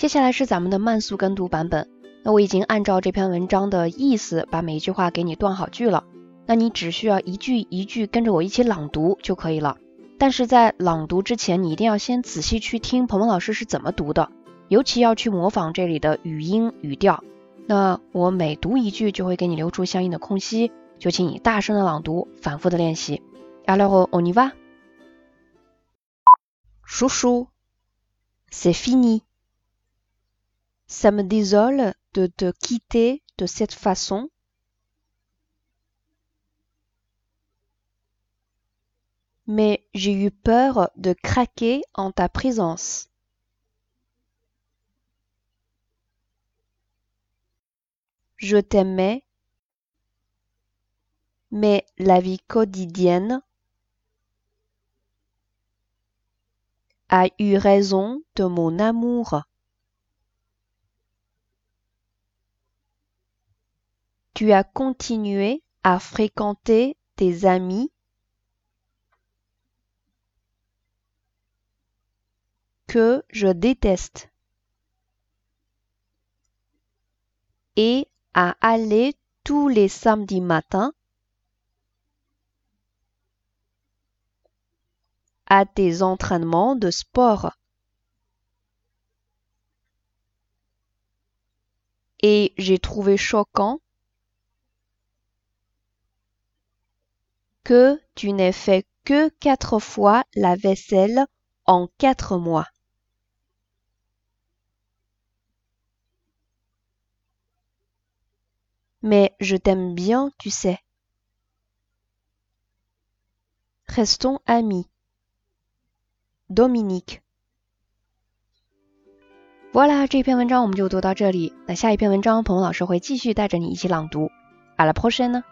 接下来是咱们的慢速跟读版本。那我已经按照这篇文章的意思把每一句话给你断好句了。那你只需要一句一句跟着我一起朗读就可以了。但是在朗读之前，你一定要先仔细去听鹏鹏老师是怎么读的，尤其要去模仿这里的语音语调。那我每读一句就会给你留出相应的空隙，就请你大声的朗读，反复的练习。Alors on y va. Chouchou, c'est fini. Ça me désole de te quitter de cette façon. Mais j'ai eu peur de craquer en ta présence. Je t'aimais, mais la vie quotidienne a eu raison de mon amour. Tu as continué à fréquenter tes amis? Que je déteste et à aller tous les samedis matins à tes entraînements de sport. Et j'ai trouvé choquant que tu n'aies fait que quatre fois la vaisselle en quatre mois. Mais je t'aime bien, tu sais. Restons amis. Dominique。Voilà，这篇文章我们就读到这里。那下一篇文章，鹏鹏老师会继续带着你一起朗读。À la prochaine。